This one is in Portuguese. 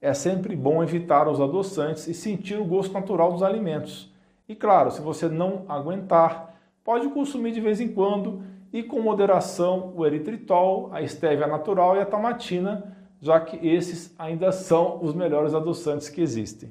é sempre bom evitar os adoçantes e sentir o gosto natural dos alimentos. E claro, se você não aguentar, pode consumir de vez em quando e com moderação o eritritol, a estévia natural e a tamatina, já que esses ainda são os melhores adoçantes que existem.